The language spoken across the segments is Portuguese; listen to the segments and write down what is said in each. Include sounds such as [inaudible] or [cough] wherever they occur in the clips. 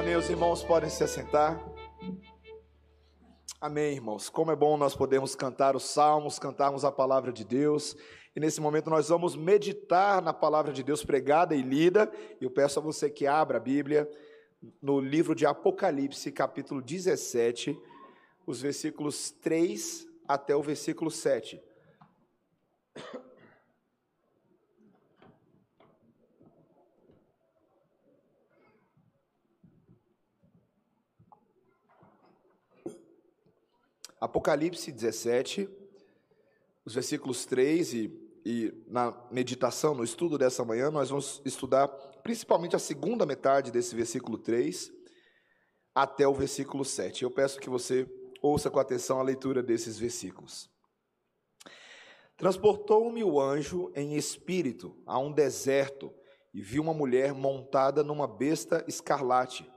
Amém. Os irmãos podem se assentar. Amém, irmãos. Como é bom nós podermos cantar os salmos, cantarmos a palavra de Deus. E nesse momento nós vamos meditar na palavra de Deus pregada e lida. E eu peço a você que abra a Bíblia no livro de Apocalipse, capítulo 17, os versículos 3 até o versículo 7. Apocalipse 17, os versículos 3 e, e na meditação, no estudo dessa manhã, nós vamos estudar principalmente a segunda metade desse versículo 3 até o versículo 7. Eu peço que você ouça com atenção a leitura desses versículos. Transportou-me o anjo em espírito a um deserto e vi uma mulher montada numa besta escarlate,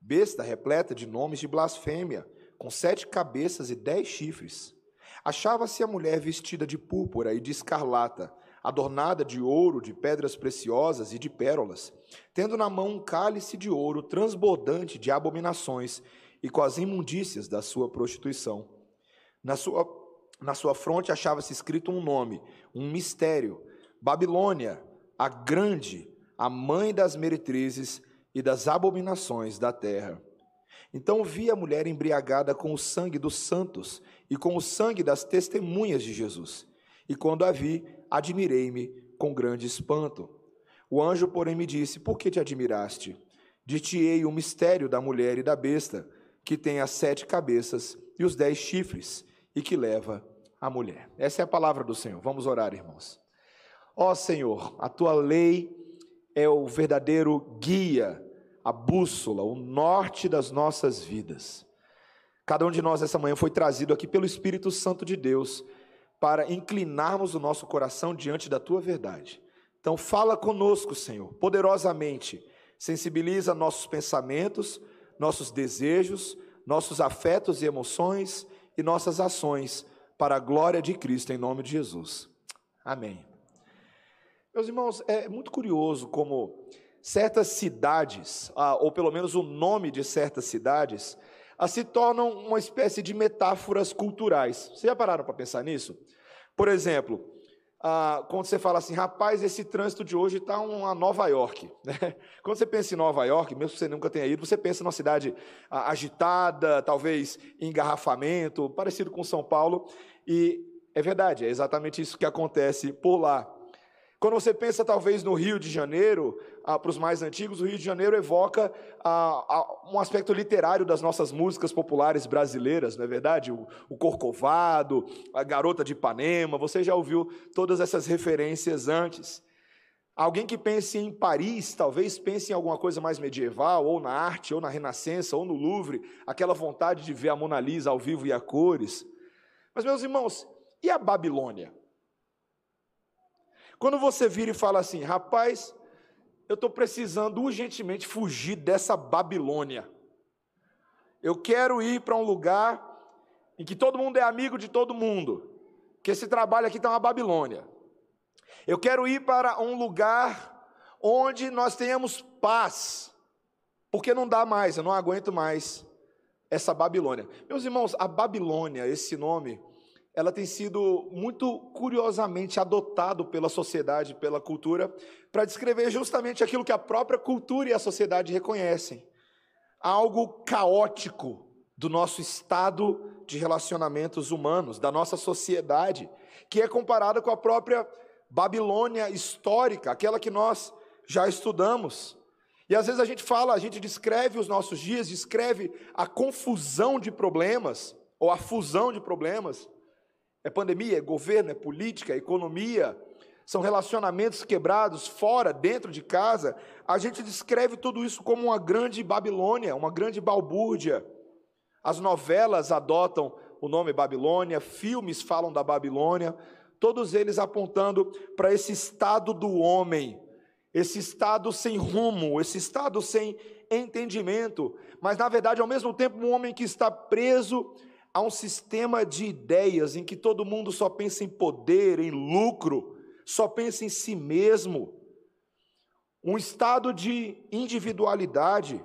besta repleta de nomes de blasfêmia com sete cabeças e dez chifres. Achava-se a mulher vestida de púrpura e de escarlata, adornada de ouro, de pedras preciosas e de pérolas, tendo na mão um cálice de ouro transbordante de abominações e com as imundícias da sua prostituição. Na sua, na sua fronte achava-se escrito um nome, um mistério: Babilônia, a grande, a mãe das meretrizes e das abominações da terra. Então vi a mulher embriagada com o sangue dos santos e com o sangue das testemunhas de Jesus. E quando a vi, admirei-me com grande espanto. O anjo, porém, me disse: Por que te admiraste? Dir-te-ei o mistério da mulher e da besta, que tem as sete cabeças e os dez chifres, e que leva a mulher. Essa é a palavra do Senhor. Vamos orar, irmãos. Ó Senhor, a tua lei é o verdadeiro guia a bússola, o norte das nossas vidas. Cada um de nós essa manhã foi trazido aqui pelo Espírito Santo de Deus para inclinarmos o nosso coração diante da tua verdade. Então fala conosco, Senhor, poderosamente. Sensibiliza nossos pensamentos, nossos desejos, nossos afetos e emoções e nossas ações para a glória de Cristo em nome de Jesus. Amém. Meus irmãos, é muito curioso como certas cidades, ah, ou pelo menos o nome de certas cidades, ah, se tornam uma espécie de metáforas culturais. Vocês já pararam para pensar nisso? Por exemplo, ah, quando você fala assim, rapaz, esse trânsito de hoje está uma Nova York. [laughs] Né? Quando você pensa em Nova York, mesmo que você nunca tenha ido, você pensa numa cidade agitada, talvez engarrafamento, parecido com São Paulo, e é verdade, é exatamente isso que acontece por lá. Quando você pensa talvez no Rio de Janeiro, ah, para os mais antigos, o Rio de Janeiro evoca ah, ah, um aspecto literário das nossas músicas populares brasileiras, não é verdade? O, o Corcovado, a Garota de Ipanema, você já ouviu todas essas referências antes. Alguém que pense em Paris, talvez pense em alguma coisa mais medieval, ou na arte, ou na Renascença, ou no Louvre, aquela vontade de ver a Mona Lisa ao vivo e a cores. Mas, meus irmãos, e a Babilônia? Quando você vira e fala assim, rapaz, eu estou precisando urgentemente fugir dessa Babilônia. Eu quero ir para um lugar em que todo mundo é amigo de todo mundo, que esse trabalho aqui está uma Babilônia. Eu quero ir para um lugar onde nós tenhamos paz, porque não dá mais, eu não aguento mais essa Babilônia. Meus irmãos, a Babilônia, esse nome, ela tem sido muito curiosamente adotado pela sociedade, pela cultura, para descrever justamente aquilo que a própria cultura e a sociedade reconhecem. Algo caótico do nosso estado de relacionamentos humanos, da nossa sociedade, que é comparada com a própria Babilônia histórica, aquela que nós já estudamos. E às vezes a gente fala, a gente descreve os nossos dias, descreve a confusão de problemas, ou a fusão de problemas, é pandemia, é governo, é política, é economia, são relacionamentos quebrados fora, dentro de casa. A gente descreve tudo isso como uma grande Babilônia, uma grande balbúrdia. As novelas adotam o nome Babilônia, filmes falam da Babilônia, todos eles apontando para esse estado do homem, esse estado sem rumo, esse estado sem entendimento, mas na verdade, ao mesmo tempo, um homem que está preso Há um sistema de ideias em que todo mundo só pensa em poder, em lucro, só pensa em si mesmo. Um estado de individualidade.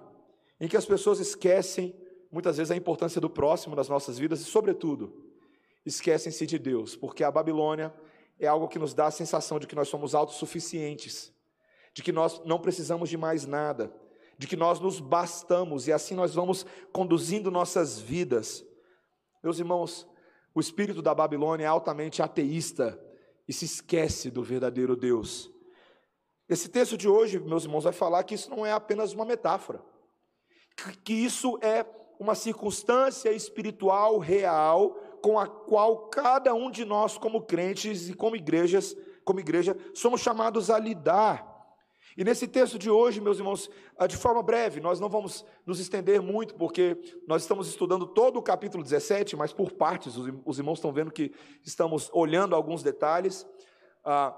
em que as pessoas esquecem muitas vezes a importância do próximo nas nossas vidas e, sobretudo, esquecem-se de Deus, porque a Babilônia é algo que nos dá a sensação de que nós somos autossuficientes, de que nós não precisamos de mais nada, de que nós nos bastamos e assim nós vamos conduzindo nossas vidas. Meus irmãos, o espírito da Babilônia é altamente ateísta e se esquece do verdadeiro Deus. Esse texto de hoje, meus irmãos, vai falar que isso não é apenas uma metáfora, que isso é uma circunstância espiritual real com a qual cada um de nós, como crentes e como igrejas, como igreja, somos chamados a lidar. E nesse texto de hoje, meus irmãos, ah, de forma breve, nós não vamos nos estender muito, porque nós estamos estudando todo o capítulo 17, mas por partes, os irmãos estão vendo que estamos olhando alguns detalhes, ah,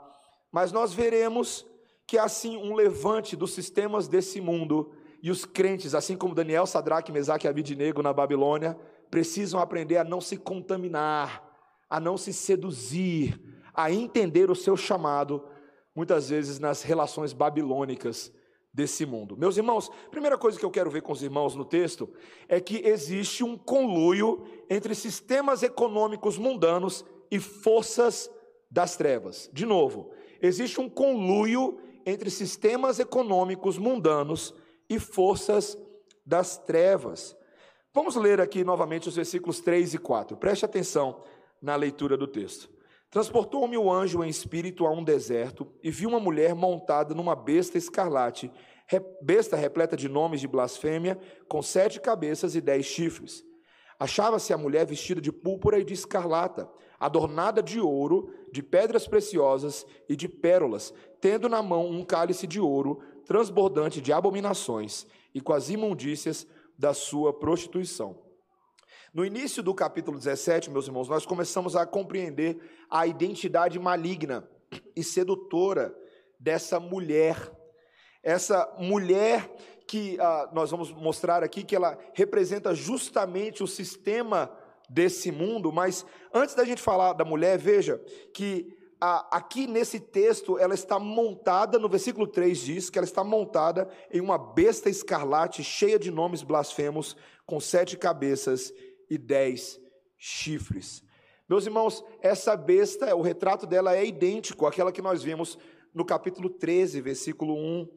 mas nós veremos que há sim um levante dos sistemas desse mundo, e os crentes, assim como Daniel, Sadraque, Mesaque e Abidinego na Babilônia, precisam aprender a não se contaminar, a não se seduzir, a entender o seu chamado, muitas vezes nas relações babilônicas desse mundo. Meus irmãos, primeira coisa que eu quero ver com os irmãos no texto é que existe um conluio entre sistemas econômicos mundanos e forças das trevas. De novo, existe um conluio entre sistemas econômicos mundanos e forças das trevas. Vamos ler aqui novamente os versículos 3 e 4. Preste atenção na leitura do texto. Transportou-me o anjo em espírito a um deserto e vi uma mulher montada numa besta escarlate, besta repleta de nomes de blasfêmia, com sete cabeças e dez chifres. Achava-se a mulher vestida de púrpura e de escarlata, adornada de ouro, de pedras preciosas e de pérolas, tendo na mão um cálice de ouro, transbordante de abominações e com as imundícias da sua prostituição. No início do capítulo 17, meus irmãos, nós começamos a compreender a identidade maligna e sedutora dessa mulher. Essa mulher que ah, nós vamos mostrar aqui, que ela representa justamente o sistema desse mundo, mas antes da gente falar da mulher, veja que aqui nesse texto, ela está montada, no versículo 3 diz que ela está montada em uma besta escarlate cheia de nomes blasfemos, com sete cabeças e dez chifres. Meus irmãos, essa besta, o retrato dela é idêntico àquela que nós vimos no capítulo 13, versículo 1.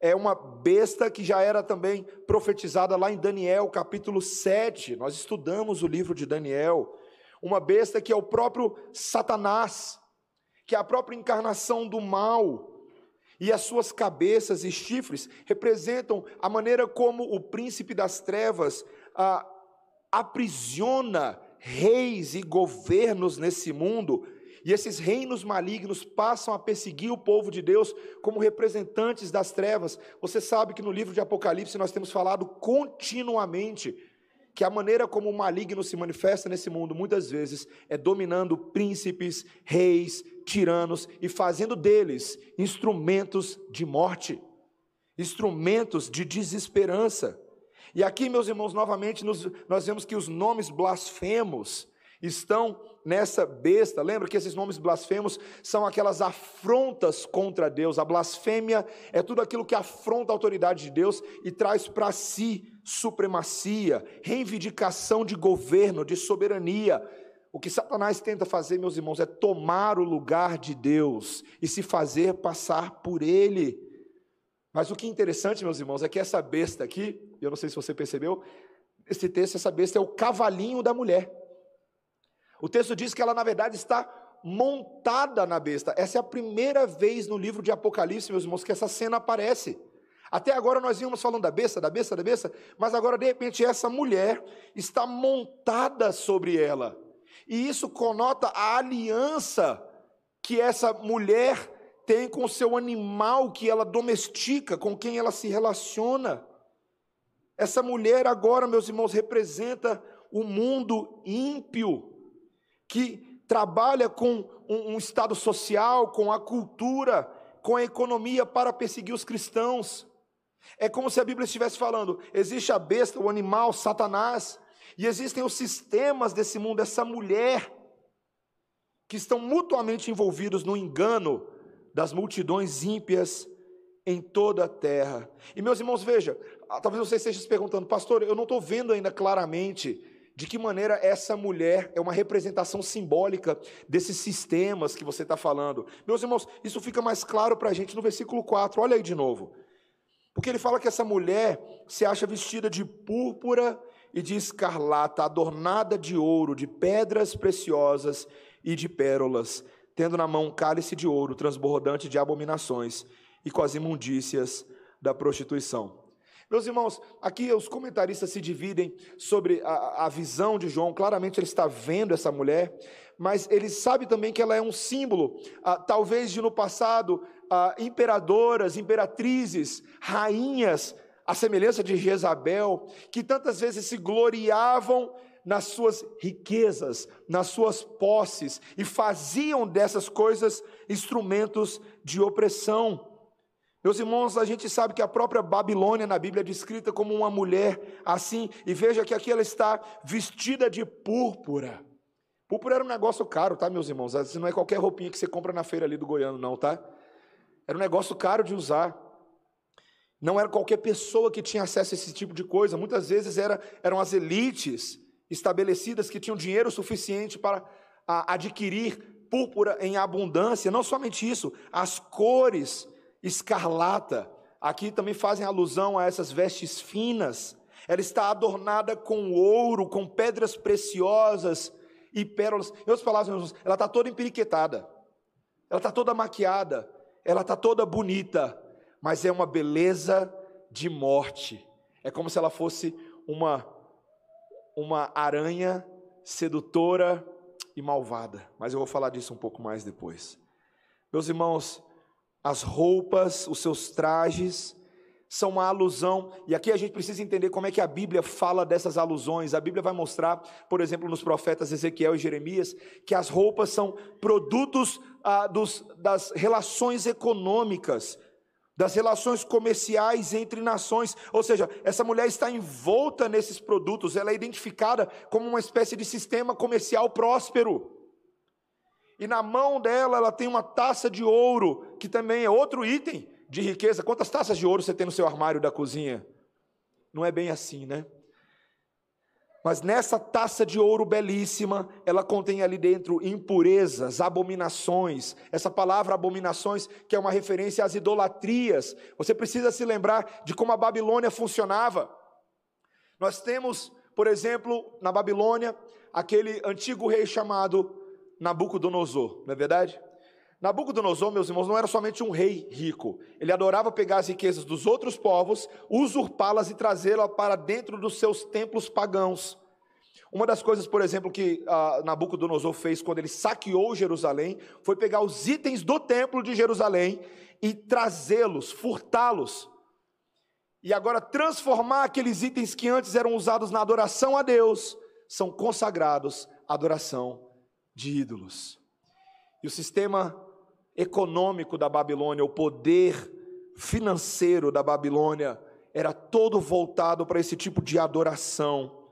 É uma besta que já era também profetizada lá em Daniel, capítulo 7. Nós estudamos o livro de Daniel. Uma besta que é o próprio Satanás que é a própria encarnação do mal. E as suas cabeças e chifres representam a maneira como o príncipe das trevas ah, aprisiona reis e governos nesse mundo, e esses reinos malignos passam a perseguir o povo de Deus como representantes das trevas. Você sabe que no livro de Apocalipse nós temos falado continuamente que a maneira como o maligno se manifesta nesse mundo muitas vezes é dominando príncipes, reis, tiranos e fazendo deles instrumentos de morte, instrumentos de desesperança. E aqui, meus irmãos, novamente nos, nós vemos que os nomes blasfemos estão nessa besta. Lembra que esses nomes blasfemos são aquelas afrontas contra Deus. A blasfêmia é tudo aquilo que afronta a autoridade de Deus e traz para si supremacia, reivindicação de governo, de soberania. O que Satanás tenta fazer, meus irmãos, é tomar o lugar de Deus e se fazer passar por ele. Mas o que é interessante, meus irmãos, é que essa besta aqui, eu não sei se você percebeu, esse texto, essa besta é o cavalinho da mulher. O texto diz que ela, na verdade, está montada na besta. Essa é a primeira vez no livro de Apocalipse, meus irmãos, que essa cena aparece. Até agora nós íamos falando da besta, da besta, da besta, mas agora de repente essa mulher está montada sobre ela. E isso conota a aliança que essa mulher tem com o seu animal que ela domestica, com quem ela se relaciona. Essa mulher agora, meus irmãos, representa o mundo ímpio que trabalha com um, um estado social, com a cultura, com a economia para perseguir os cristãos. É como se a Bíblia estivesse falando: existe a besta, o animal, Satanás, e existem os sistemas desse mundo, essa mulher, que estão mutuamente envolvidos no engano das multidões ímpias em toda a terra. E meus irmãos, veja, talvez você esteja se perguntando, pastor, eu não estou vendo ainda claramente de que maneira essa mulher é uma representação simbólica desses sistemas que você está falando. Meus irmãos, isso fica mais claro para a gente no versículo 4, olha aí de novo. Porque ele fala que essa mulher se acha vestida de púrpura e de escarlata, adornada de ouro, de pedras preciosas e de pérolas, tendo na mão um cálice de ouro transbordante de abominações e com as imundícias da prostituição. Meus irmãos, aqui os comentaristas se dividem sobre a, a, visão de João. Claramente ele está vendo essa mulher, mas ele sabe também que ela é um símbolo, ah, talvez de no passado, ah, imperadoras, imperatrizes, rainhas, a semelhança de Jezabel, que tantas vezes se gloriavam nas suas riquezas, nas suas posses, e faziam dessas coisas instrumentos de opressão. Meus irmãos, a gente sabe que a própria Babilônia na Bíblia é descrita como uma mulher assim, e veja que aqui ela está vestida de púrpura. Púrpura era um negócio caro, tá, meus irmãos? Assim, não é qualquer roupinha que você compra na feira ali do Goiano, não, tá? Era um negócio caro de usar. Não era qualquer pessoa que tinha acesso a esse tipo de coisa. Muitas vezes era, eram as elites estabelecidas que tinham dinheiro suficiente para a, adquirir púrpura em abundância. Não somente isso, as cores escarlata. Aqui também fazem alusão a essas vestes finas. Ela está adornada com ouro, com pedras preciosas e pérolas. Em outras palavras, ela está toda empiriquetada. Ela está toda maquiada. Ela está toda bonita. Mas é uma beleza de morte. É como se ela fosse uma, uma aranha sedutora e malvada. Mas eu vou falar disso um pouco mais depois. Meus irmãos, as roupas, os seus trajes, são uma alusão, e aqui a gente precisa entender como é que a Bíblia fala dessas alusões. A Bíblia vai mostrar, por exemplo, nos profetas Ezequiel e Jeremias, que as roupas são produtos ah, dos, das relações econômicas, das relações comerciais entre nações. Ou seja, essa mulher está envolta nesses produtos, ela é identificada como uma espécie de sistema comercial próspero e na mão dela ela tem uma taça de ouro, que também é outro item de riqueza. Quantas taças de ouro você tem no seu armário da cozinha? Não é bem assim, né? Mas nessa taça de ouro belíssima, ela contém ali dentro impurezas, abominações. Essa palavra abominações, que é uma referência às idolatrias. Você precisa se lembrar de como a Babilônia funcionava. Nós temos, por exemplo, na Babilônia, aquele antigo rei chamado Nabucodonosor, não é verdade? Nabucodonosor, meus irmãos, não era somente um rei rico. Ele adorava pegar as riquezas dos outros povos, usurpá-las e trazê-las para dentro dos seus templos pagãos. Uma das coisas, por exemplo, que ah, Nabucodonosor fez quando ele saqueou Jerusalém foi pegar os itens do templo de Jerusalém e trazê-los, furtá-los. E agora transformar aqueles itens que antes eram usados na adoração a Deus, são consagrados à adoração de ídolos. E o sistema econômico da Babilônia, o poder financeiro da Babilônia, era todo voltado para esse tipo de adoração.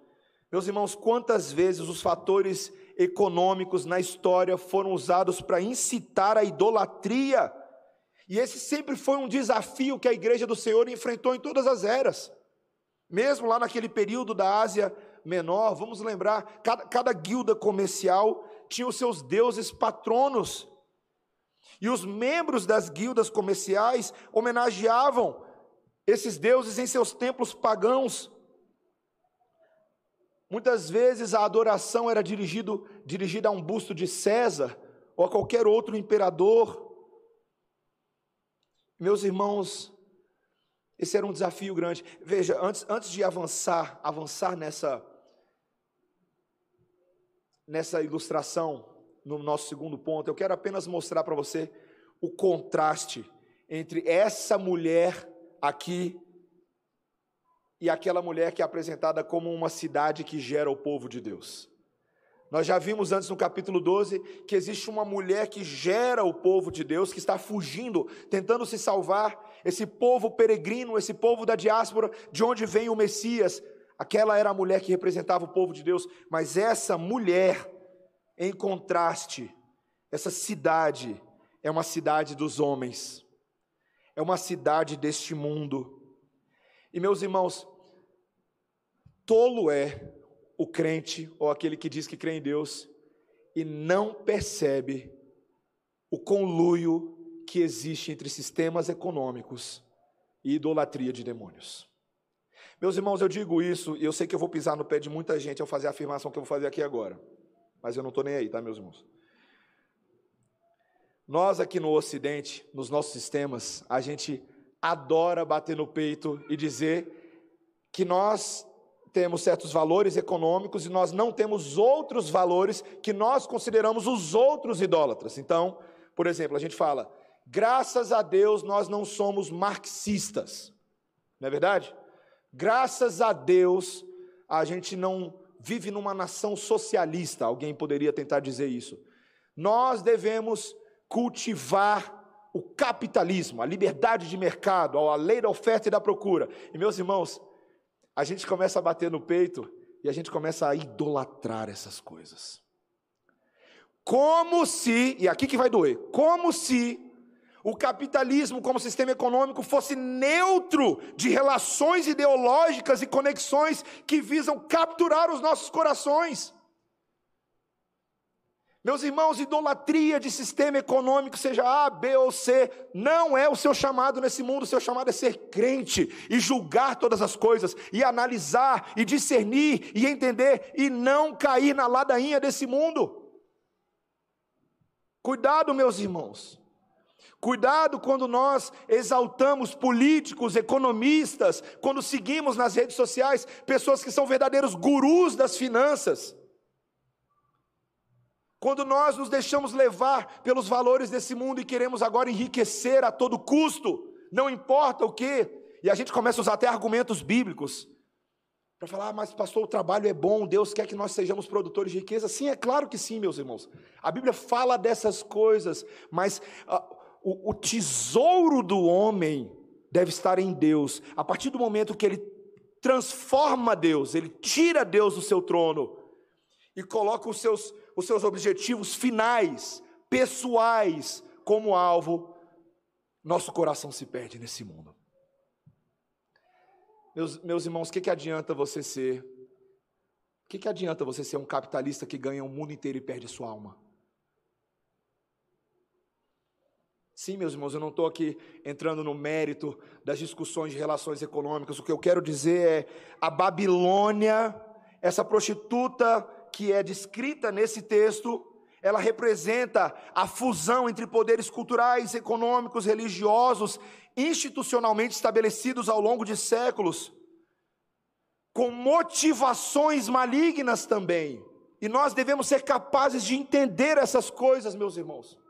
Meus irmãos, quantas vezes os fatores econômicos na história foram usados para incitar a idolatria? E esse sempre foi um desafio que a igreja do Senhor enfrentou em todas as eras. Mesmo lá naquele período da Ásia Menor, vamos lembrar, cada, cada guilda comercial tinham seus deuses patronos. E os membros das guildas comerciais homenageavam esses deuses em seus templos pagãos. Muitas vezes a adoração era dirigido, dirigida a um busto de César ou a qualquer outro imperador. Meus irmãos, esse era um desafio grande. Veja, antes, antes de avançar, avançar nessa nessa ilustração, no nosso segundo ponto, eu quero apenas mostrar para você o contraste entre essa mulher aqui e aquela mulher que é apresentada como uma cidade que gera o povo de Deus. Nós já vimos antes no capítulo 12 que existe uma mulher que gera o povo de Deus, que está fugindo, tentando se salvar, esse povo peregrino, esse povo da diáspora, de onde vem o Messias, Aquela era a mulher que representava o povo de Deus, mas essa mulher, em contraste, essa cidade é uma cidade dos homens, é uma cidade deste mundo. E meus irmãos, tolo é o crente ou aquele que diz que crê em Deus e não percebe o conluio que existe entre sistemas econômicos e idolatria de demônios. Meus irmãos, eu digo isso e eu sei que eu vou pisar no pé de muita gente ao fazer a afirmação que eu vou fazer aqui agora. Mas eu não estou nem aí, tá, meus irmãos? Nós aqui no Ocidente, nos nossos sistemas, a gente adora bater no peito e dizer que nós temos certos valores econômicos e nós não temos outros valores que nós consideramos os outros idólatras. Então, por exemplo, a gente fala, graças a Deus nós não somos marxistas, não é verdade? Graças a Deus a gente não vive numa nação socialista, alguém poderia tentar dizer isso. Nós devemos cultivar o capitalismo, a liberdade de mercado, a lei da oferta e da procura. E meus irmãos, a gente começa a bater no peito e a gente começa a idolatrar essas coisas. Como se, e aqui que vai doer, como se o capitalismo como sistema econômico fosse neutro de relações ideológicas e conexões que visam capturar os nossos corações. Meus irmãos, idolatria de sistema econômico, seja A, B ou C, não é o seu chamado nesse mundo. O seu chamado é ser crente e julgar todas as coisas, e analisar, e discernir, e entender, e não cair na ladainha desse mundo. Cuidado, meus irmãos. Cuidado quando nós exaltamos políticos, economistas, quando seguimos nas redes sociais pessoas que são verdadeiros gurus das finanças quando nós nos deixamos levar pelos valores desse mundo e queremos agora enriquecer a todo custo, não importa o que, e a gente começa a usar até argumentos bíblicos para falar, ah, mas pastor, o trabalho é bom, Deus quer que nós sejamos produtores de riqueza. Sim, é claro que sim, meus irmãos. A Bíblia fala dessas coisas, mas uh, o, o tesouro do homem deve estar em Deus. A partir do momento que ele transforma Deus, ele tira Deus do seu trono e coloca os seus os seus objetivos finais, pessoais, como alvo, nosso coração se perde nesse mundo. Meus, meus irmãos, o que, que adianta você ser? O que, que adianta você ser um capitalista que ganha o mundo inteiro e perde sua alma? Sim, meus irmãos, eu não estou aqui entrando no mérito das discussões de relações econômicas. O que eu quero dizer é a Babilônia, essa prostituta que é descrita nesse texto, ela representa a fusão entre poderes culturais, econômicos, religiosos, institucionalmente estabelecidos ao longo de séculos, com motivações malignas também. E nós devemos ser capazes de entender essas coisas, meus irmãos.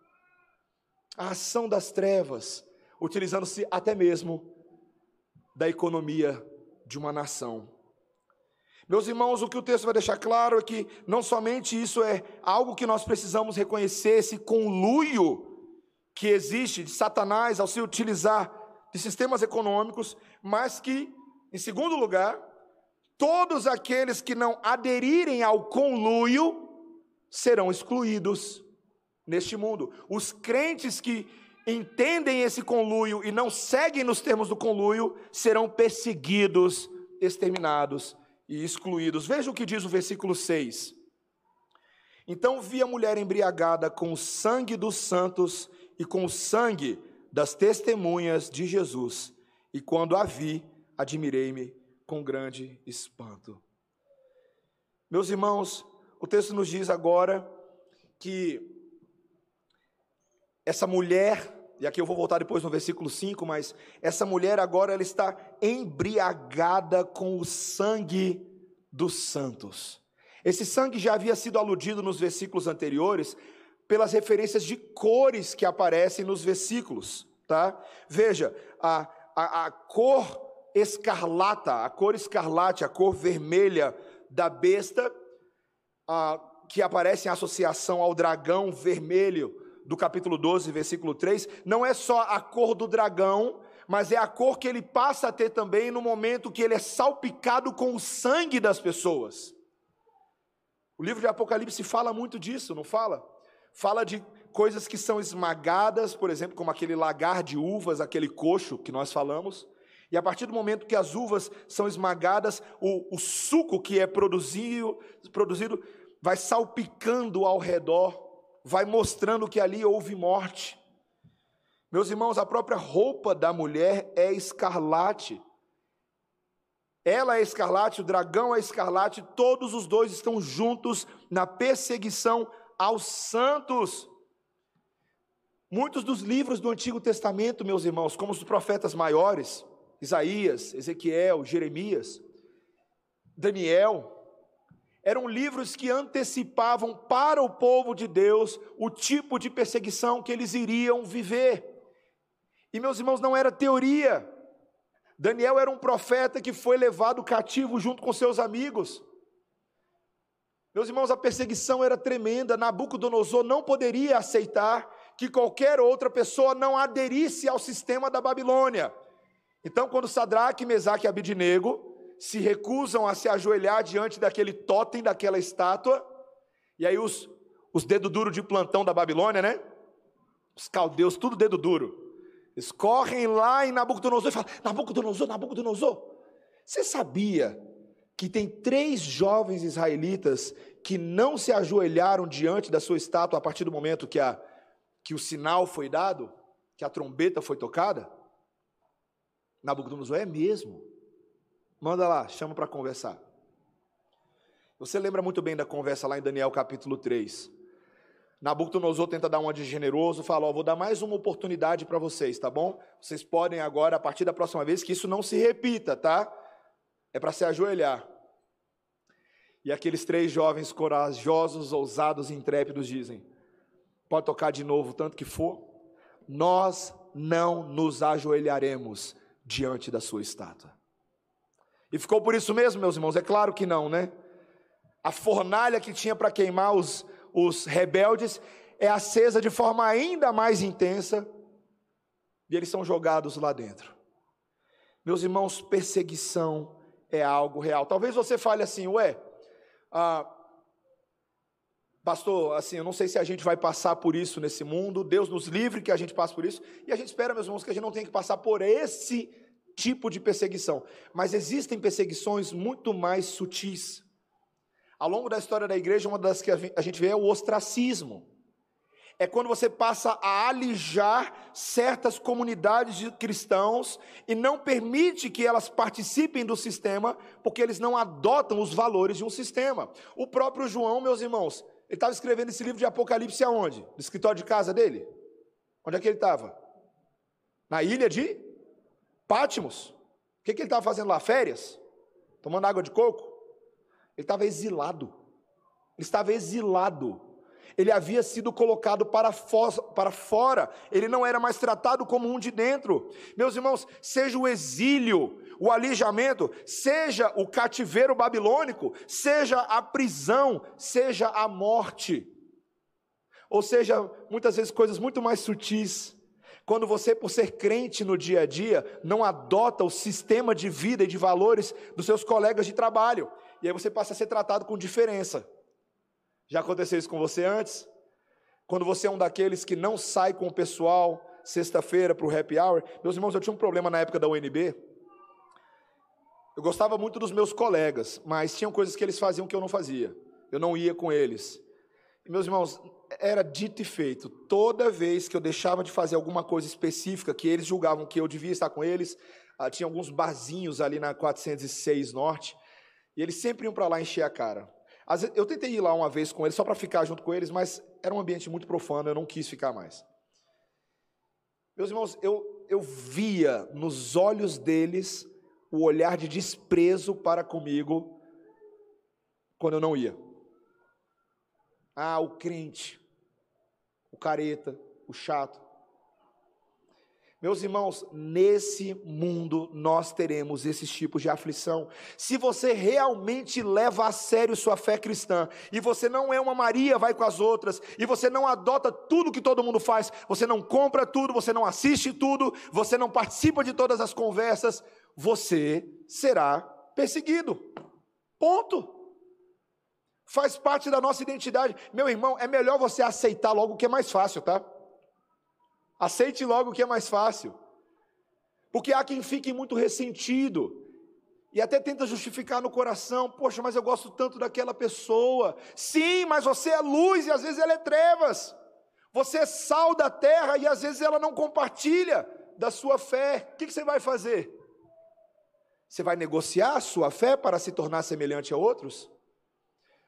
A ação das trevas, utilizando-se até mesmo da economia de uma nação. Meus irmãos, o que o texto vai deixar claro é que não somente isso é algo que nós precisamos reconhecer, esse conluio que existe de Satanás ao se utilizar de sistemas econômicos, mas que, em segundo lugar, todos aqueles que não aderirem ao conluio serão excluídos neste mundo. Os crentes que entendem esse conluio e não seguem nos termos do conluio serão perseguidos, exterminados e excluídos. Veja o que diz o versículo 6. Então vi a mulher embriagada com o sangue dos santos e com o sangue das testemunhas de Jesus, e quando a vi, admirei-me com grande espanto. Meus irmãos, o texto nos diz agora que essa mulher e aqui eu vou voltar depois no versículo 5, mas essa mulher agora ela está embriagada com o sangue dos santos. Esse sangue já havia sido aludido nos versículos anteriores pelas referências de cores que aparecem nos versículos, tá? Veja, a, a, a cor escarlata, a cor escarlate, a cor vermelha da besta, a, que aparece em associação ao dragão vermelho, do capítulo 12, versículo 3, não é só a cor do dragão, mas é a cor que ele passa a ter também no momento que ele é salpicado com o sangue das pessoas. O livro de Apocalipse fala muito disso, não fala? Fala de coisas que são esmagadas, por exemplo, como aquele lagar de uvas, aquele coxo que nós falamos, E a partir do momento que as uvas são esmagadas, o, o suco que é produzido, produzido vai salpicando ao redor, vai mostrando que ali houve morte. Meus irmãos, a própria roupa da mulher é escarlate. Ela é escarlate, o dragão é escarlate, todos os dois estão juntos na perseguição aos santos. Muitos dos livros do Antigo Testamento, meus irmãos, como os profetas maiores, Isaías, Ezequiel, Jeremias, Daniel, eram livros que antecipavam para o povo de Deus o tipo de perseguição que eles iriam viver. E meus irmãos, não era teoria. Daniel era um profeta que foi levado cativo junto com seus amigos. Meus irmãos, a perseguição era tremenda. Nabucodonosor não poderia aceitar que qualquer outra pessoa não aderisse ao sistema da Babilônia. Então, quando Sadraque, Mesaque e Abidnego se recusam a se ajoelhar diante daquele totem, daquela estátua, e aí os, os dedos duros de plantão da Babilônia, né? Os caldeus, tudo dedo duro. Eles correm lá em Nabucodonosor e falam: Nabucodonosor, Nabucodonosor, você sabia que tem três jovens israelitas que não se ajoelharam diante da sua estátua a partir do momento que, a, que o sinal foi dado, que a trombeta foi tocada? Nabucodonosor, é mesmo. Manda lá, chama para conversar. Você lembra muito bem da conversa lá em Daniel capítulo 3. Nabucodonosor tenta dar uma de generoso, fala: Ó, vou dar mais uma oportunidade para vocês, tá bom? Vocês podem agora, a partir da próxima vez, que isso não se repita, tá? É para se ajoelhar. E aqueles três jovens corajosos, ousados e intrépidos dizem: Pode tocar de novo, tanto que for, nós não nos ajoelharemos diante da sua estátua. E ficou por isso mesmo, meus irmãos? É claro que não, né? A fornalha que tinha para queimar os, os rebeldes é acesa de forma ainda mais intensa e eles são jogados lá dentro. Meus irmãos, perseguição é algo real. Talvez você fale assim, ué, ah, pastor, assim, eu não sei se a gente vai passar por isso nesse mundo, Deus nos livre que a gente passe por isso, e a gente espera, meus irmãos, que a gente não tenha que passar por esse tipo de perseguição. Mas existem perseguições muito mais sutis. Ao longo da história da igreja, uma das que a gente vê é o ostracismo. É quando você passa a alijar certas comunidades de cristãos e não permite que elas participem do sistema, porque eles não adotam os valores de um sistema. O próprio João, meus irmãos, ele estava escrevendo esse livro de Apocalipse aonde? No escritório de casa dele? Onde é que ele estava? Na ilha de Pátimos. O que, que ele estava fazendo lá? Férias? Tomando água de coco? Ele estava exilado. Ele estava exilado. Ele havia sido colocado para, para fora. Ele não era mais tratado como um de dentro. Meus irmãos, seja o exílio, o alijamento, seja o cativeiro babilônico, seja a prisão, seja a morte. Ou seja, muitas vezes coisas muito mais sutis quando você, por ser crente no dia a dia, não adota o sistema de vida e de valores dos seus colegas de trabalho. E aí você passa a ser tratado com diferença. Já aconteceu isso com você antes? Quando você é um daqueles que não sai com o pessoal sexta-feira para o happy hour. Meus irmãos, eu tinha um problema na época da UNB. Eu gostava muito dos meus colegas, mas tinham coisas que eles faziam que eu não fazia. Eu não ia com eles. E, meus irmãos, era dito e feito. Toda vez que eu deixava de fazer alguma coisa específica, que eles julgavam que eu devia estar com eles, ah, tinha alguns barzinhos ali na 406 Norte, e eles sempre iam para lá encher a cara. Eu tentei ir lá uma vez com eles, só para ficar junto com eles, mas era um ambiente muito profano, eu não quis ficar mais. Meus irmãos, eu, eu via nos olhos deles o olhar de desprezo para comigo quando eu não ia. Ah, o crente, o careta, o chato. Meus irmãos, nesse mundo nós teremos esses tipos de aflição. Se você realmente leva a sério sua fé cristã, e você não é uma Maria, vai com as outras, e você não adota tudo que todo mundo faz, você não compra tudo, você não assiste tudo, você não participa de todas as conversas, você será perseguido. Ponto faz parte da nossa identidade. Meu irmão, é melhor você aceitar logo o que é mais fácil, tá? Aceite logo o que é mais fácil. Porque há quem fique muito ressentido e até tenta justificar no coração: poxa, mas eu gosto tanto daquela pessoa. Sim, mas você é luz e às vezes ela é trevas. Você é sal da terra e às vezes ela não compartilha da sua fé. O que você vai fazer? Você vai negociar a sua fé para se tornar semelhante a outros?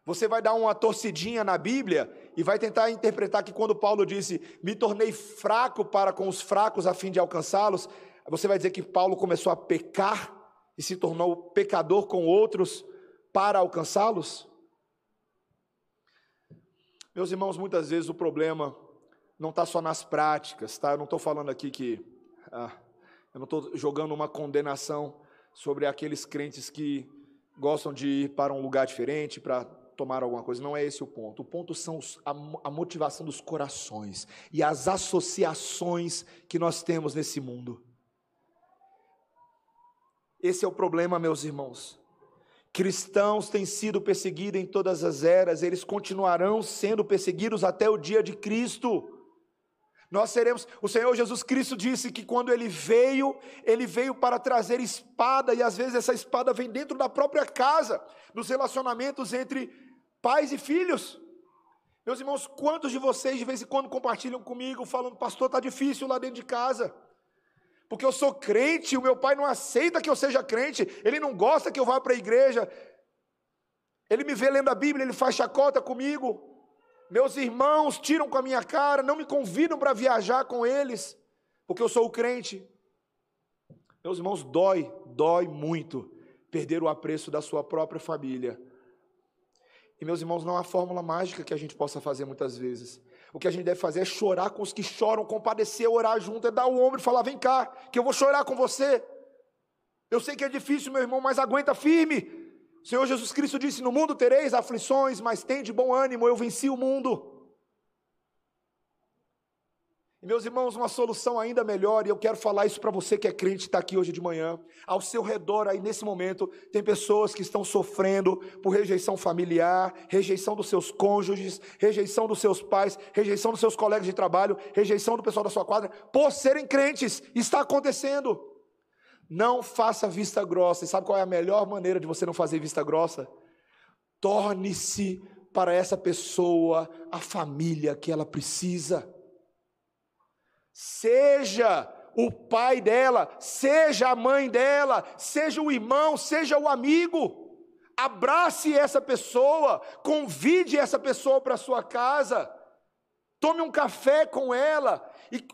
Você vai dar uma torcidinha na Bíblia e vai tentar interpretar que quando Paulo disse: Me tornei fraco para com os fracos a fim de alcançá-los, você vai dizer que Paulo começou a pecar e se tornou pecador com outros para alcançá-los? Meus irmãos, muitas vezes o problema não está só nas práticas, tá? Eu não estou falando aqui que. Ah, eu não estou jogando uma condenação sobre aqueles crentes que gostam de ir para um lugar diferente para tomar alguma coisa. Não é esse o ponto. O ponto são a, a motivação dos corações e as associações que nós temos nesse mundo. Esse é o problema, meus irmãos. Cristãos têm sido perseguidos em todas as eras, eles continuarão sendo perseguidos até o dia de Cristo. Nós seremos, o Senhor Jesus Cristo disse que quando ele veio, ele veio para trazer espada, e às vezes essa espada vem dentro da própria casa, nos relacionamentos entre pais e filhos. Meus irmãos, quantos de vocês de vez em quando compartilham comigo, falando, pastor, está difícil lá dentro de casa? porque eu sou crente, o meu pai não aceita que eu seja crente, ele não gosta que eu vá para a igreja, ele me vê lendo a Bíblia, ele faz chacota comigo. Meus irmãos tiram com a minha cara, não me convidam para viajar com eles, porque eu sou o crente. Meus irmãos, dói, dói muito perder o apreço da sua própria família. E meus irmãos, não há fórmula mágica que a gente possa fazer muitas vezes. O que a gente deve fazer é chorar com os que choram, compadecer, orar junto, é dar o ombro e falar: vem cá, que eu vou chorar com você. Eu sei que é difícil, meu irmão, mas aguenta firme. O Senhor Jesus Cristo disse: No mundo tereis aflições, mas tem de bom ânimo, eu venci o mundo. E meus irmãos, uma solução ainda melhor, e eu quero falar isso para você que é crente, está aqui hoje de manhã. Ao seu redor, aí nesse momento, tem pessoas que estão sofrendo por rejeição familiar, rejeição dos seus cônjuges, rejeição dos seus pais, rejeição dos seus colegas de trabalho, rejeição do pessoal da sua quadra, por serem crentes. Está acontecendo. Não faça vista grossa. E sabe qual é a melhor maneira de você não fazer vista grossa? Torne-se para essa pessoa a família que ela precisa. Seja o pai dela, seja a mãe dela, seja o irmão, seja o amigo. Abrace essa pessoa, convide essa pessoa para sua casa, tome um café com ela. E,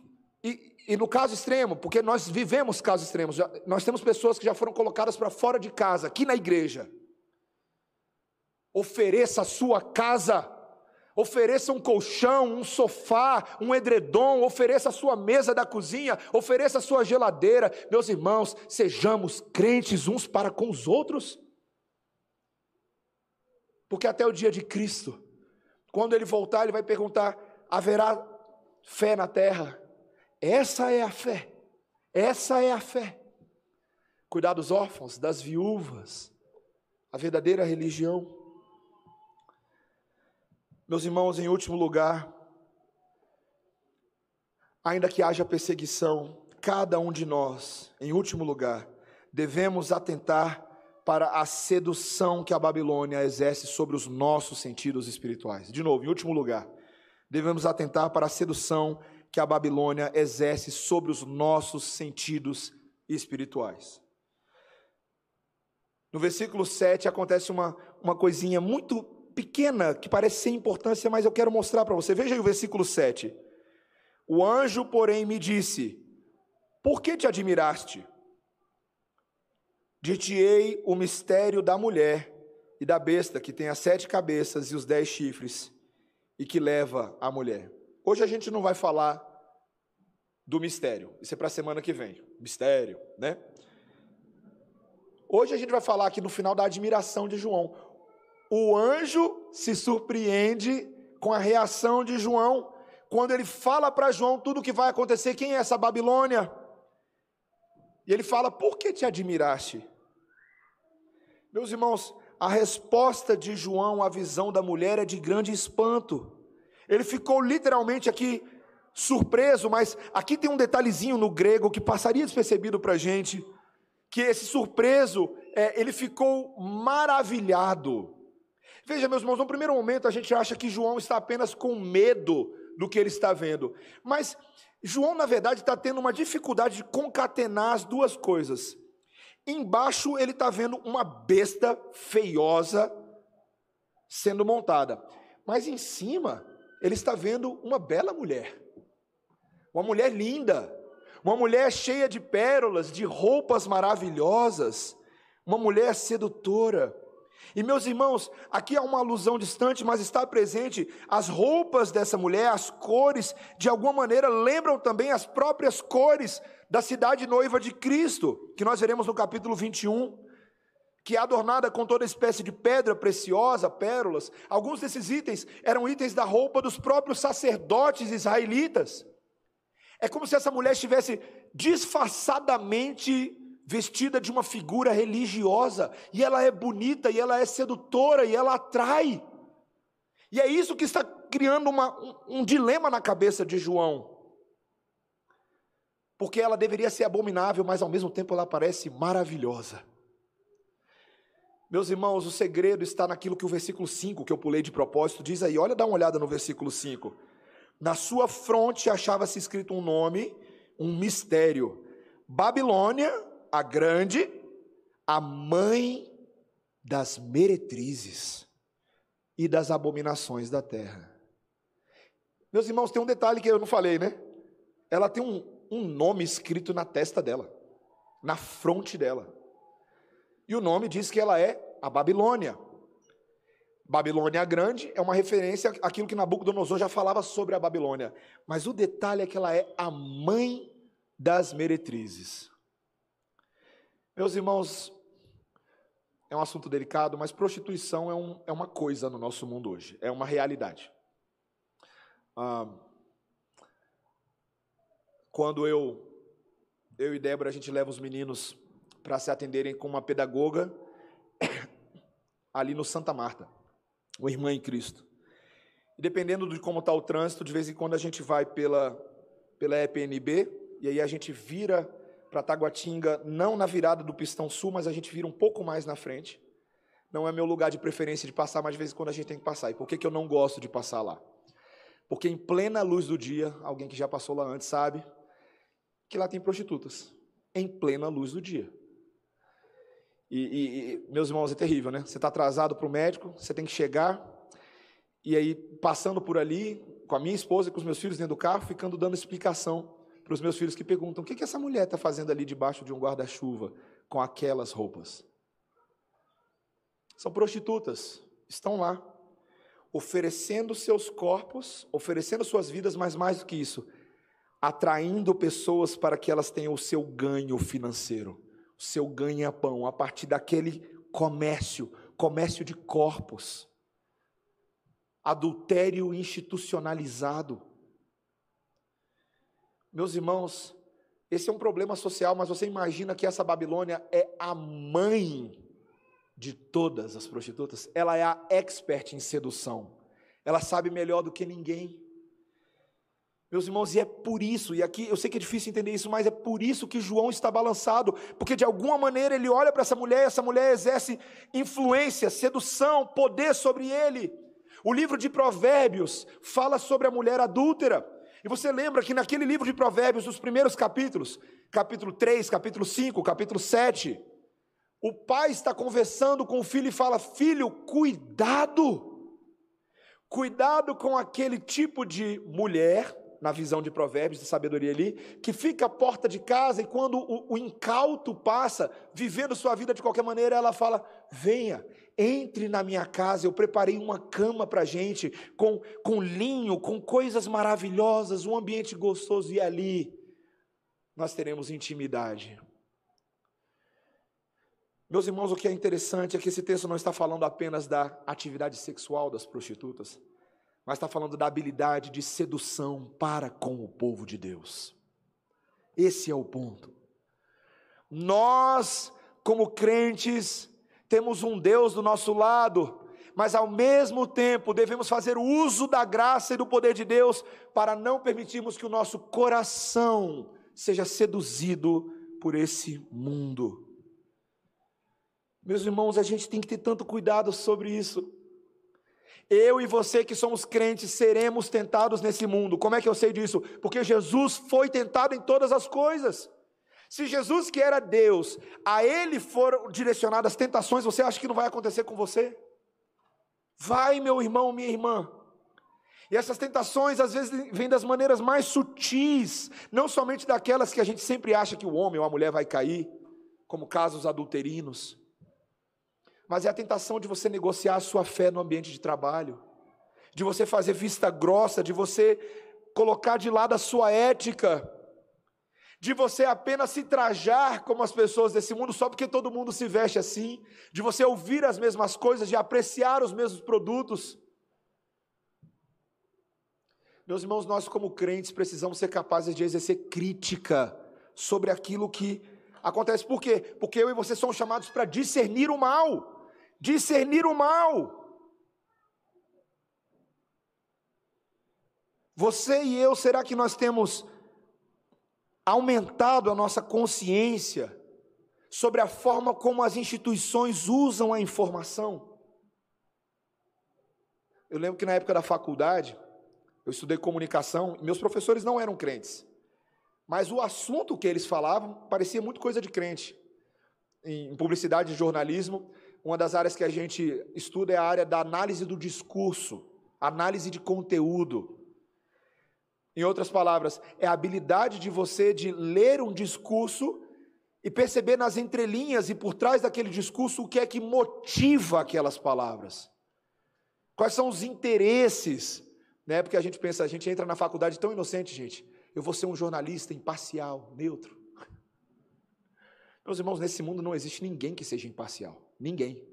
e, e, no caso extremo, porque nós vivemos casos extremos, nós temos pessoas que já foram colocadas para fora de casa, aqui na igreja. Ofereça a sua casa Ofereça um colchão, um sofá, um edredom, ofereça a sua mesa da cozinha, ofereça a sua geladeira. Meus irmãos, sejamos crentes uns para com os outros. Porque até o dia de Cristo, quando ele voltar, ele vai perguntar: haverá fé na terra? Essa é a fé. Essa é a fé. Cuidar dos órfãos, das viúvas, a verdadeira religião. Meus irmãos, em último lugar, ainda que haja perseguição, cada um de nós, em último lugar, devemos atentar para a sedução que a Babilônia exerce sobre os nossos sentidos espirituais. De novo, em último lugar, devemos atentar para a sedução que a Babilônia exerce sobre os nossos sentidos espirituais. No versículo 7 acontece uma, uma coisinha muito pequena, que parece sem importância, mas eu quero mostrar para você. Veja aí o versículo 7. O anjo, porém, me disse: Por que te admiraste? Dir-te-ei o mistério da mulher e da besta que tem as sete cabeças e os dez chifres e que leva a mulher. Hoje a gente não vai falar do mistério, isso é para a semana que vem. Mistério, né? Hoje a gente vai falar aqui no final da admiração de João o anjo se surpreende com a reação de João, quando ele fala para João tudo o que vai acontecer, quem é essa Babilônia? E ele fala: Por que te admiraste? Meus irmãos, a resposta de João à visão da mulher é de grande espanto. Ele ficou literalmente aqui surpreso, mas aqui tem um detalhezinho no grego que passaria despercebido para a gente, que esse surpreso, é, ele ficou maravilhado. Veja, meus irmãos, no primeiro momento a gente acha que João está apenas com medo do que ele está vendo, mas João, na verdade, está tendo uma dificuldade de concatenar as duas coisas. Embaixo ele está vendo uma besta feiosa sendo montada, mas em cima ele está vendo uma bela mulher, uma mulher linda, uma mulher cheia de pérolas, de roupas maravilhosas, uma mulher sedutora. E meus irmãos, aqui há uma alusão distante, mas está presente. As roupas dessa mulher, as cores, de alguma maneira lembram também as próprias cores da cidade noiva de Cristo, que nós veremos no capítulo 21, que é adornada com toda espécie de pedra preciosa, pérolas. Alguns desses itens eram itens da roupa dos próprios sacerdotes israelitas. É como se essa mulher estivesse disfarçadamente vestida de uma figura religiosa, e ela é bonita, e ela é sedutora, e ela atrai. E é isso que está criando uma, um, um dilema na cabeça de João. Porque ela deveria ser abominável, mas ao mesmo tempo ela parece maravilhosa. Meus irmãos, o segredo está naquilo que o versículo 5, que eu pulei de propósito, diz aí. Olha, dá uma olhada no versículo 5. Na sua fronte achava-se escrito um nome, um mistério: Babilônia a grande, a mãe das meretrizes e das abominações da terra. Meus irmãos, tem um detalhe que eu não falei, né? Ela tem um, um nome escrito na testa dela, na fronte dela. E o nome diz que ela é a Babilônia. Babilônia Grande é uma referência àquilo que Nabucodonosor já falava sobre a Babilônia. Mas o detalhe é que ela é a mãe das meretrizes. Meus irmãos, é um assunto delicado, mas prostituição é, um, é uma coisa no nosso mundo hoje, é uma realidade. Ah, quando eu, eu e Débora, a gente leva os meninos para se atenderem com uma pedagoga [coughs] ali no Santa Marta, uma irmã em Cristo. E dependendo de como está o trânsito, de vez em quando a gente vai pela, pela EPNB, e aí a gente vira para Taguatinga, não na virada do Pistão Sul, mas a gente vira um pouco mais na frente. Não é meu lugar de preferência de passar, mas de vez em quando a gente tem que passar. E por que, que eu não gosto de passar lá? Porque em plena luz do dia, alguém que já passou lá antes sabe que lá tem prostitutas. Em plena luz do dia. E, e, e meus irmãos, é terrível, né? Você está atrasado para o médico, você tem que chegar, e aí, passando por ali, com a minha esposa e com os meus filhos dentro do carro, ficando dando explicação para os meus filhos que perguntam: o que, que essa mulher está fazendo ali debaixo de um guarda-chuva com aquelas roupas? São prostitutas, estão lá, oferecendo seus corpos, oferecendo suas vidas, mas mais do que isso, atraindo pessoas para que elas tenham o seu ganho financeiro, o seu ganha-pão, a partir daquele comércio, comércio de corpos, adultério institucionalizado. Meus irmãos, esse é um problema social, mas você imagina que essa Babilônia é a mãe de todas as prostitutas? Ela é a expert em sedução. Ela sabe melhor do que ninguém. Meus irmãos, e é por isso, e aqui eu sei que é difícil entender isso, mas é por isso que João está balançado, porque de alguma maneira ele olha para essa mulher, e essa mulher exerce influência, sedução, poder sobre ele. O livro de Provérbios fala sobre a mulher adúltera. E você lembra que naquele livro de Provérbios, os primeiros capítulos, capítulo 3, capítulo 5, capítulo 7, o pai está conversando com o filho e fala: Filho, cuidado, cuidado com aquele tipo de mulher, na visão de Provérbios, de sabedoria ali, que fica à porta de casa e quando o, o incauto passa, vivendo sua vida de qualquer maneira, ela fala: Venha, entre na minha casa, eu preparei uma cama para a gente, com, com linho, com coisas maravilhosas, um ambiente gostoso, e ali nós teremos intimidade. Meus irmãos, o que é interessante é que esse texto não está falando apenas da atividade sexual das prostitutas, mas está falando da habilidade de sedução para com o povo de Deus. Esse é o ponto. Nós, como crentes, temos um Deus do nosso lado, mas ao mesmo tempo devemos fazer uso da graça e do poder de Deus para não permitirmos que o nosso coração seja seduzido por esse mundo. Meus irmãos, a gente tem que ter tanto cuidado sobre isso. Eu e você que somos crentes seremos tentados nesse mundo. Como é que eu sei disso? Porque Jesus foi tentado em todas as coisas. Se Jesus, que era Deus, a ele foram direcionadas tentações, você acha que não vai acontecer com você? Vai, meu irmão, minha irmã. E essas tentações às vezes vêm das maneiras mais sutis, não somente daquelas que a gente sempre acha que o homem ou a mulher vai cair, como casos adulterinos, mas é a tentação de você negociar a sua fé no ambiente de trabalho, de você fazer vista grossa, de você colocar de lado a sua ética, de você apenas se trajar como as pessoas desse mundo só porque todo mundo se veste assim, de você ouvir as mesmas coisas, de apreciar os mesmos produtos. Meus irmãos, nós como crentes precisamos ser capazes de exercer crítica sobre aquilo que acontece. Por quê? Porque eu e você somos chamados para discernir o mal. Discernir o mal. Você e eu, será que nós temos aumentado a nossa consciência sobre a forma como as instituições usam a informação. Eu lembro que na época da faculdade, eu estudei comunicação, meus professores não eram crentes. Mas o assunto que eles falavam parecia muito coisa de crente. Em publicidade e jornalismo, uma das áreas que a gente estuda é a área da análise do discurso, análise de conteúdo. Em outras palavras, é a habilidade de você de ler um discurso e perceber nas entrelinhas e por trás daquele discurso o que é que motiva aquelas palavras. Quais são os interesses, né? Porque a gente pensa, a gente entra na faculdade tão inocente, gente. Eu vou ser um jornalista imparcial, neutro. Meus irmãos, nesse mundo não existe ninguém que seja imparcial. Ninguém.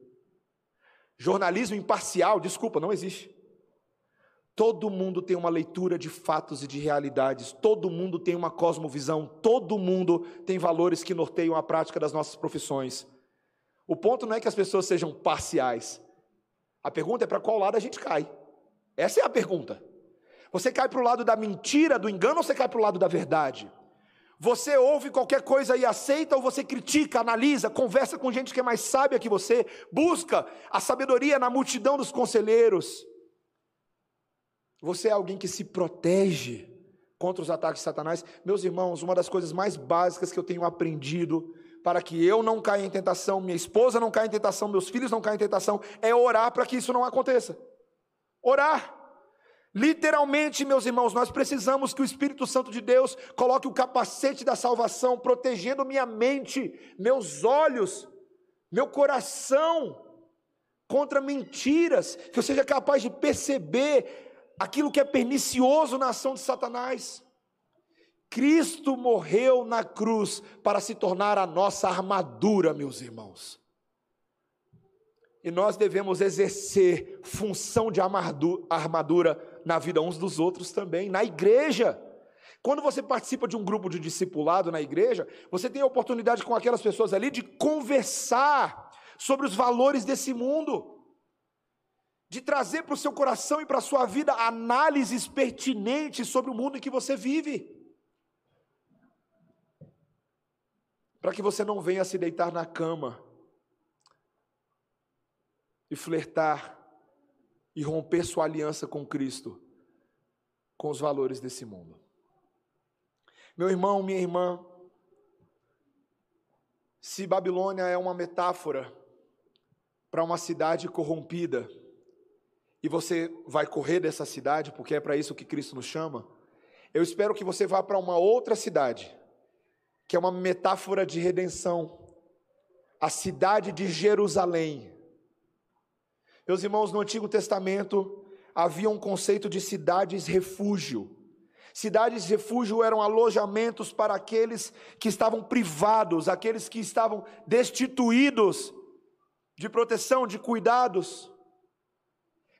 Jornalismo imparcial, desculpa, não existe. Todo mundo tem uma leitura de fatos e de realidades, todo mundo tem uma cosmovisão, todo mundo tem valores que norteiam a prática das nossas profissões. O ponto não é que as pessoas sejam parciais. A pergunta é para qual lado a gente cai. Essa é a pergunta. Você cai para o lado da mentira, do engano, ou você cai para o lado da verdade? Você ouve qualquer coisa e aceita, ou você critica, analisa, conversa com gente que é mais sábia que você, busca a sabedoria na multidão dos conselheiros. Você é alguém que se protege contra os ataques de Satanás? Meus irmãos, uma das coisas mais básicas que eu tenho aprendido para que eu não caia em tentação, minha esposa não caia em tentação, meus filhos não caiam em tentação, é orar para que isso não aconteça. Orar. Literalmente, meus irmãos, nós precisamos que o Espírito Santo de Deus coloque o capacete da salvação, protegendo minha mente, meus olhos, meu coração contra mentiras, que eu seja capaz de perceber aquilo que é pernicioso na ação de Satanás. Cristo morreu na cruz para se tornar a nossa armadura, meus irmãos. E nós devemos exercer função de armadura na vida uns dos outros também, na igreja. Quando você participa de um grupo de discipulado na igreja, você tem a oportunidade com aquelas pessoas ali de conversar sobre os valores desse mundo de trazer para o seu coração e para a sua vida análises pertinentes sobre o mundo em que você vive. Para que você não venha se deitar na cama e flertar e romper sua aliança com Cristo, com os valores desse mundo. Meu irmão, minha irmã, se Babilônia é uma metáfora para uma cidade corrompida, e você vai correr dessa cidade, porque é para isso que Cristo nos chama, eu espero que você vá para uma outra cidade, que é uma metáfora de redenção, a cidade de Jerusalém. Meus irmãos, no Antigo Testamento havia um conceito de cidades refúgio. Cidades refúgio eram alojamentos para aqueles que estavam privados, aqueles que estavam destituídos de proteção, de cuidados.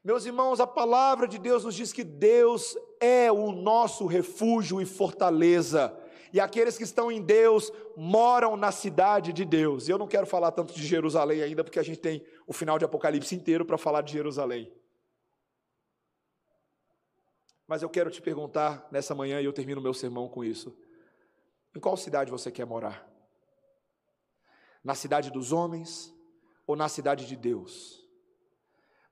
Meus irmãos, a palavra de Deus nos diz que Deus é o nosso refúgio e fortaleza. e aqueles que estão em Deus moram na cidade de Deus. E eu não quero falar tanto de Jerusalém ainda, porque a gente tem o final de Apocalipse inteiro para falar de Jerusalém. Mas eu quero te perguntar nessa manhã, e eu termino meu sermão com isso: em qual cidade você quer morar? Na cidade dos homens ou na cidade de Deus?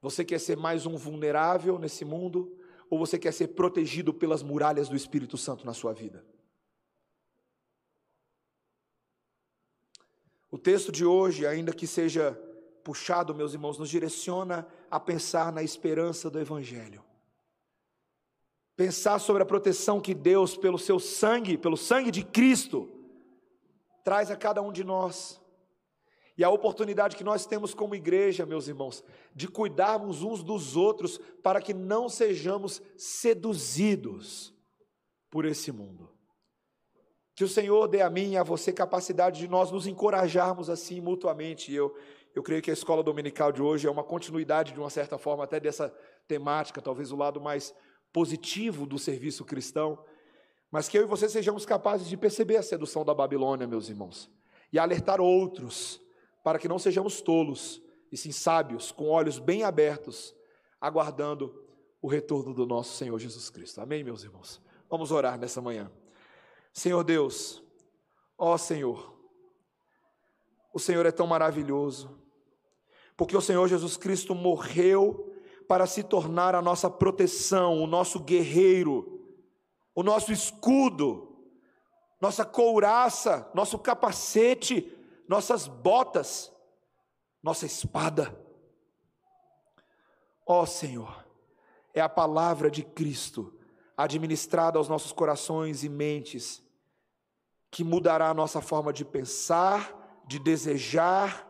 Você quer ser mais um vulnerável nesse mundo ou você quer ser protegido pelas muralhas do Espírito Santo na sua vida? O texto de hoje, ainda que seja puxado, meus irmãos, nos direciona a pensar na esperança do Evangelho. Pensar sobre a proteção que Deus, pelo seu sangue, pelo sangue de Cristo, traz a cada um de nós. E a oportunidade que nós temos como igreja, meus irmãos, de cuidarmos uns dos outros para que não sejamos seduzidos por esse mundo. Que o Senhor dê a mim e a você capacidade de nós nos encorajarmos assim mutuamente. Eu, eu creio que a escola dominical de hoje é uma continuidade, de uma certa forma, até dessa temática, talvez o lado mais positivo do serviço cristão. Mas que eu e você sejamos capazes de perceber a sedução da Babilônia, meus irmãos, e alertar outros para que não sejamos tolos, e sim sábios, com olhos bem abertos, aguardando o retorno do nosso Senhor Jesus Cristo. Amém, meus irmãos? Vamos orar nessa manhã. Senhor Deus, ó Senhor, o Senhor é tão maravilhoso, porque o Senhor Jesus Cristo morreu para se tornar a nossa proteção, o nosso guerreiro, o nosso escudo, nossa couraça, nosso capacete, nossas botas, nossa espada. Ó oh, Senhor, é a palavra de Cristo administrada aos nossos corações e mentes que mudará a nossa forma de pensar, de desejar,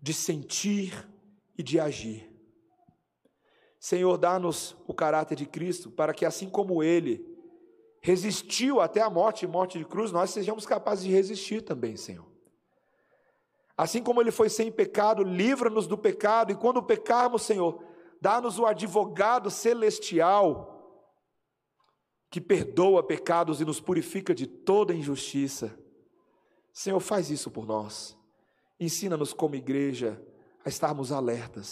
de sentir e de agir. Senhor, dá-nos o caráter de Cristo para que, assim como Ele resistiu até a morte e morte de cruz, nós sejamos capazes de resistir também, Senhor. Assim como ele foi sem pecado, livra-nos do pecado, e quando pecarmos, Senhor, dá-nos o advogado celestial que perdoa pecados e nos purifica de toda injustiça. Senhor, faz isso por nós. Ensina-nos como igreja a estarmos alertas